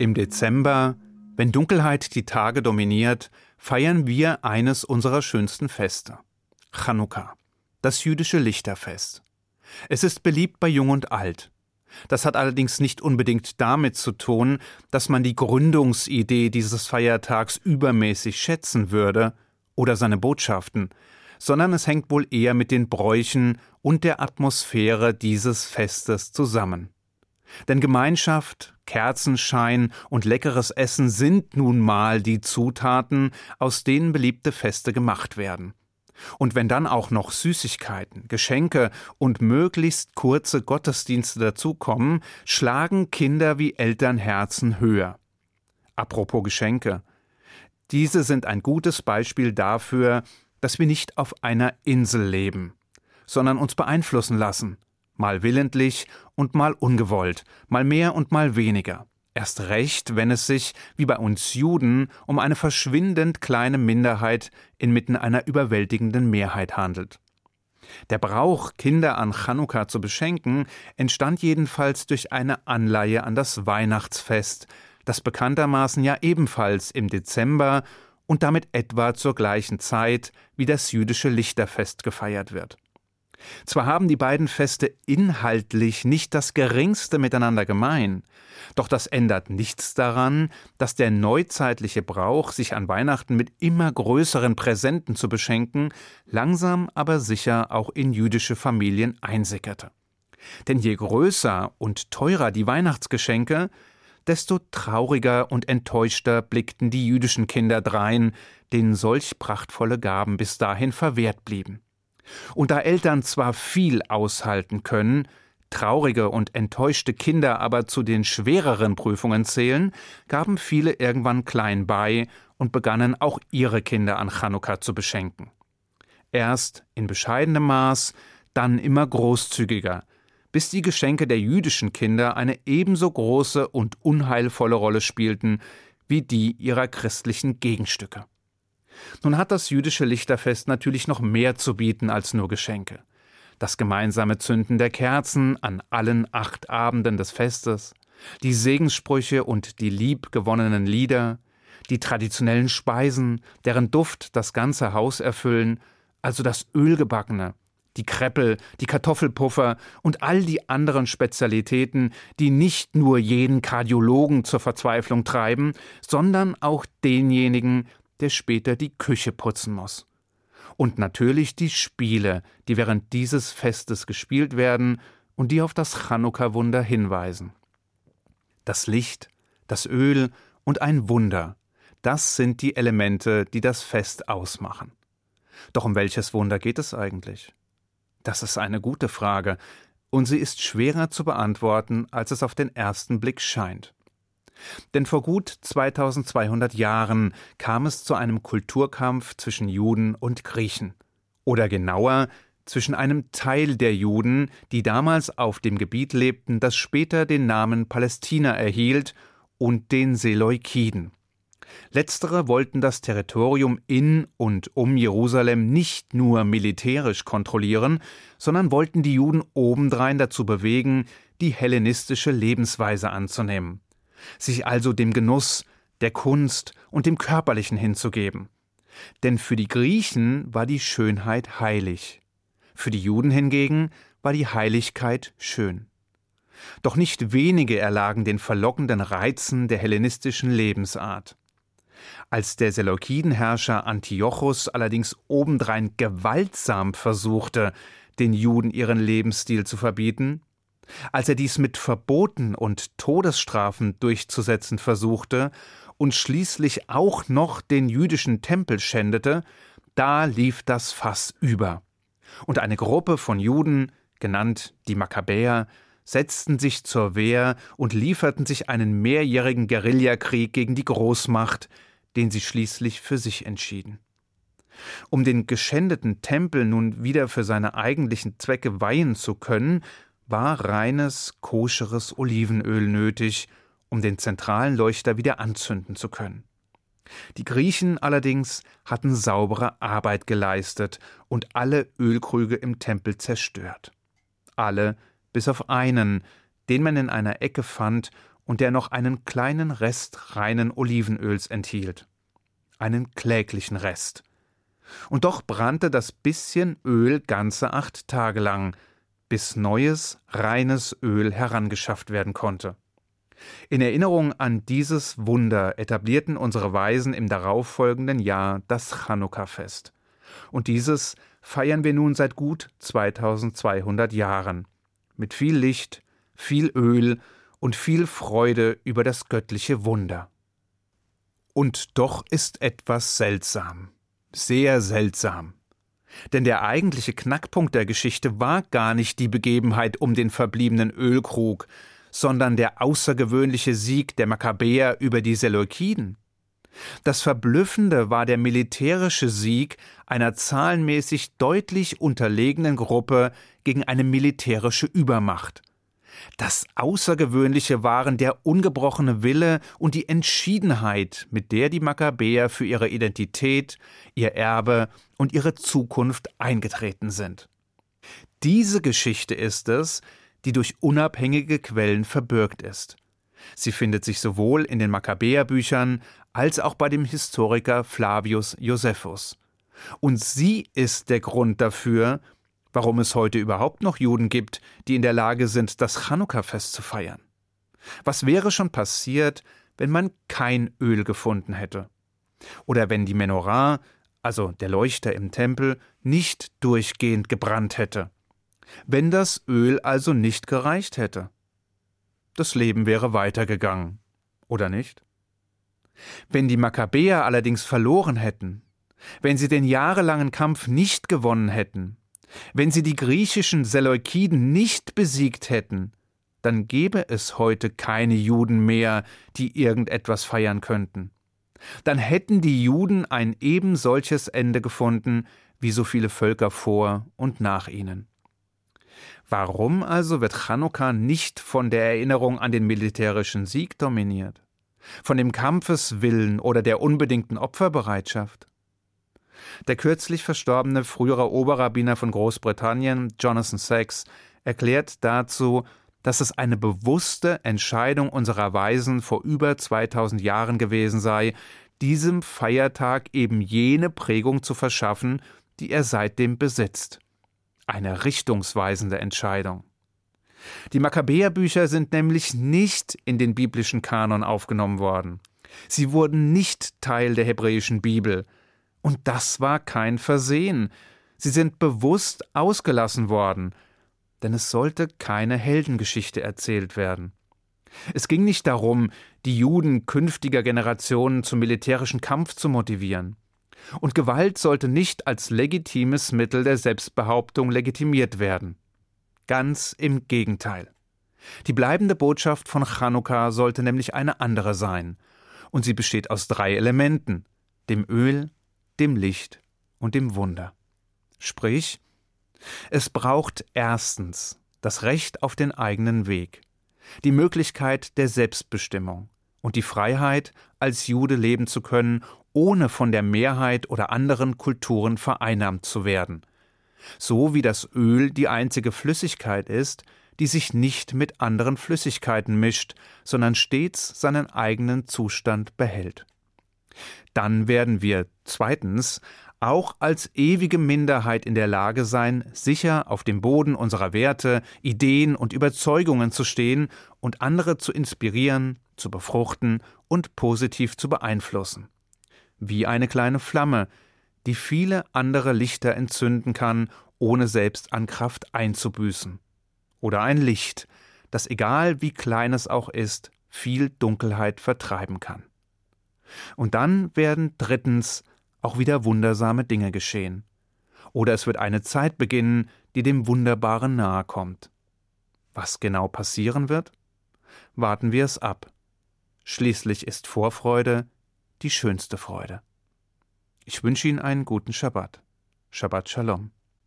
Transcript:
Im Dezember, wenn Dunkelheit die Tage dominiert, feiern wir eines unserer schönsten Feste. Chanukka, das jüdische Lichterfest. Es ist beliebt bei Jung und Alt. Das hat allerdings nicht unbedingt damit zu tun, dass man die Gründungsidee dieses Feiertags übermäßig schätzen würde oder seine Botschaften, sondern es hängt wohl eher mit den Bräuchen und der Atmosphäre dieses Festes zusammen. Denn Gemeinschaft, Kerzenschein und leckeres Essen sind nun mal die Zutaten, aus denen beliebte Feste gemacht werden. Und wenn dann auch noch Süßigkeiten, Geschenke und möglichst kurze Gottesdienste dazukommen, schlagen Kinder wie Elternherzen höher. Apropos Geschenke. Diese sind ein gutes Beispiel dafür, dass wir nicht auf einer Insel leben, sondern uns beeinflussen lassen, mal willentlich und mal ungewollt, mal mehr und mal weniger. Erst recht, wenn es sich, wie bei uns Juden, um eine verschwindend kleine Minderheit inmitten einer überwältigenden Mehrheit handelt. Der Brauch, Kinder an Chanukka zu beschenken, entstand jedenfalls durch eine Anleihe an das Weihnachtsfest, das bekanntermaßen ja ebenfalls im Dezember und damit etwa zur gleichen Zeit wie das jüdische Lichterfest gefeiert wird. Zwar haben die beiden Feste inhaltlich nicht das geringste miteinander gemein, doch das ändert nichts daran, dass der neuzeitliche Brauch, sich an Weihnachten mit immer größeren Präsenten zu beschenken, langsam aber sicher auch in jüdische Familien einsickerte. Denn je größer und teurer die Weihnachtsgeschenke, desto trauriger und enttäuschter blickten die jüdischen Kinder drein, denen solch prachtvolle Gaben bis dahin verwehrt blieben. Und da Eltern zwar viel aushalten können, traurige und enttäuschte Kinder aber zu den schwereren Prüfungen zählen, gaben viele irgendwann klein bei und begannen auch ihre Kinder an Chanukka zu beschenken. Erst in bescheidenem Maß, dann immer großzügiger, bis die Geschenke der jüdischen Kinder eine ebenso große und unheilvolle Rolle spielten wie die ihrer christlichen Gegenstücke. Nun hat das jüdische Lichterfest natürlich noch mehr zu bieten als nur Geschenke. Das gemeinsame Zünden der Kerzen an allen acht Abenden des Festes, die Segenssprüche und die liebgewonnenen Lieder, die traditionellen Speisen, deren Duft das ganze Haus erfüllen, also das Ölgebackene, die Kreppel, die Kartoffelpuffer und all die anderen Spezialitäten, die nicht nur jeden Kardiologen zur Verzweiflung treiben, sondern auch denjenigen, der später die Küche putzen muss. Und natürlich die Spiele, die während dieses Festes gespielt werden und die auf das Chanukka-Wunder hinweisen. Das Licht, das Öl und ein Wunder, das sind die Elemente, die das Fest ausmachen. Doch um welches Wunder geht es eigentlich? Das ist eine gute Frage, und sie ist schwerer zu beantworten, als es auf den ersten Blick scheint. Denn vor gut 2200 Jahren kam es zu einem Kulturkampf zwischen Juden und Griechen. Oder genauer, zwischen einem Teil der Juden, die damals auf dem Gebiet lebten, das später den Namen Palästina erhielt, und den Seleukiden. Letztere wollten das Territorium in und um Jerusalem nicht nur militärisch kontrollieren, sondern wollten die Juden obendrein dazu bewegen, die hellenistische Lebensweise anzunehmen sich also dem Genuss, der Kunst und dem Körperlichen hinzugeben. Denn für die Griechen war die Schönheit heilig, für die Juden hingegen war die Heiligkeit schön. Doch nicht wenige erlagen den verlockenden Reizen der hellenistischen Lebensart. Als der Seleukidenherrscher Antiochus allerdings obendrein gewaltsam versuchte, den Juden ihren Lebensstil zu verbieten, als er dies mit Verboten und Todesstrafen durchzusetzen versuchte und schließlich auch noch den jüdischen Tempel schändete, da lief das Fass über. Und eine Gruppe von Juden, genannt die Makkabäer, setzten sich zur Wehr und lieferten sich einen mehrjährigen Guerillakrieg gegen die Großmacht, den sie schließlich für sich entschieden. Um den geschändeten Tempel nun wieder für seine eigentlichen Zwecke weihen zu können, war reines, koscheres Olivenöl nötig, um den zentralen Leuchter wieder anzünden zu können. Die Griechen allerdings hatten saubere Arbeit geleistet und alle Ölkrüge im Tempel zerstört. Alle bis auf einen, den man in einer Ecke fand und der noch einen kleinen Rest reinen Olivenöls enthielt. Einen kläglichen Rest. Und doch brannte das bisschen Öl ganze acht Tage lang, bis neues, reines Öl herangeschafft werden konnte. In Erinnerung an dieses Wunder etablierten unsere Weisen im darauffolgenden Jahr das Chanukka-Fest. Und dieses feiern wir nun seit gut 2200 Jahren. Mit viel Licht, viel Öl und viel Freude über das göttliche Wunder. Und doch ist etwas seltsam, sehr seltsam. Denn der eigentliche Knackpunkt der Geschichte war gar nicht die Begebenheit um den verbliebenen Ölkrug, sondern der außergewöhnliche Sieg der Makkabäer über die Seleukiden. Das Verblüffende war der militärische Sieg einer zahlenmäßig deutlich unterlegenen Gruppe gegen eine militärische Übermacht. Das Außergewöhnliche waren der ungebrochene Wille und die Entschiedenheit, mit der die Makkabäer für ihre Identität, ihr Erbe und ihre Zukunft eingetreten sind. Diese Geschichte ist es, die durch unabhängige Quellen verbürgt ist. Sie findet sich sowohl in den Makkabäerbüchern als auch bei dem Historiker Flavius Josephus. Und sie ist der Grund dafür, warum es heute überhaupt noch Juden gibt, die in der Lage sind, das Chanukka-Fest zu feiern. Was wäre schon passiert, wenn man kein Öl gefunden hätte? Oder wenn die Menorah, also der Leuchter im Tempel, nicht durchgehend gebrannt hätte? Wenn das Öl also nicht gereicht hätte? Das Leben wäre weitergegangen, oder nicht? Wenn die Makkabäer allerdings verloren hätten, wenn sie den jahrelangen Kampf nicht gewonnen hätten, wenn sie die griechischen Seleukiden nicht besiegt hätten, dann gäbe es heute keine Juden mehr, die irgendetwas feiern könnten. Dann hätten die Juden ein eben solches Ende gefunden wie so viele Völker vor und nach ihnen. Warum also wird Chanukka nicht von der Erinnerung an den militärischen Sieg dominiert? Von dem Kampfeswillen oder der unbedingten Opferbereitschaft? Der kürzlich verstorbene frühere Oberrabbiner von Großbritannien, Jonathan Sachs, erklärt dazu, dass es eine bewusste Entscheidung unserer Weisen vor über 2000 Jahren gewesen sei, diesem Feiertag eben jene Prägung zu verschaffen, die er seitdem besitzt. Eine richtungsweisende Entscheidung. Die Makkabäerbücher sind nämlich nicht in den biblischen Kanon aufgenommen worden. Sie wurden nicht Teil der hebräischen Bibel, und das war kein Versehen. Sie sind bewusst ausgelassen worden, denn es sollte keine Heldengeschichte erzählt werden. Es ging nicht darum, die Juden künftiger Generationen zum militärischen Kampf zu motivieren. Und Gewalt sollte nicht als legitimes Mittel der Selbstbehauptung legitimiert werden. Ganz im Gegenteil. Die bleibende Botschaft von Chanukka sollte nämlich eine andere sein, und sie besteht aus drei Elementen dem Öl, dem Licht und dem Wunder. Sprich, es braucht erstens das Recht auf den eigenen Weg, die Möglichkeit der Selbstbestimmung und die Freiheit, als Jude leben zu können, ohne von der Mehrheit oder anderen Kulturen vereinnahmt zu werden, so wie das Öl die einzige Flüssigkeit ist, die sich nicht mit anderen Flüssigkeiten mischt, sondern stets seinen eigenen Zustand behält dann werden wir zweitens auch als ewige Minderheit in der Lage sein, sicher auf dem Boden unserer Werte, Ideen und Überzeugungen zu stehen und andere zu inspirieren, zu befruchten und positiv zu beeinflussen. Wie eine kleine Flamme, die viele andere Lichter entzünden kann, ohne selbst an Kraft einzubüßen. Oder ein Licht, das egal wie klein es auch ist, viel Dunkelheit vertreiben kann. Und dann werden drittens auch wieder wundersame Dinge geschehen. Oder es wird eine Zeit beginnen, die dem Wunderbaren nahe kommt. Was genau passieren wird? Warten wir es ab. Schließlich ist Vorfreude die schönste Freude. Ich wünsche Ihnen einen guten Schabbat. Shabbat Shalom.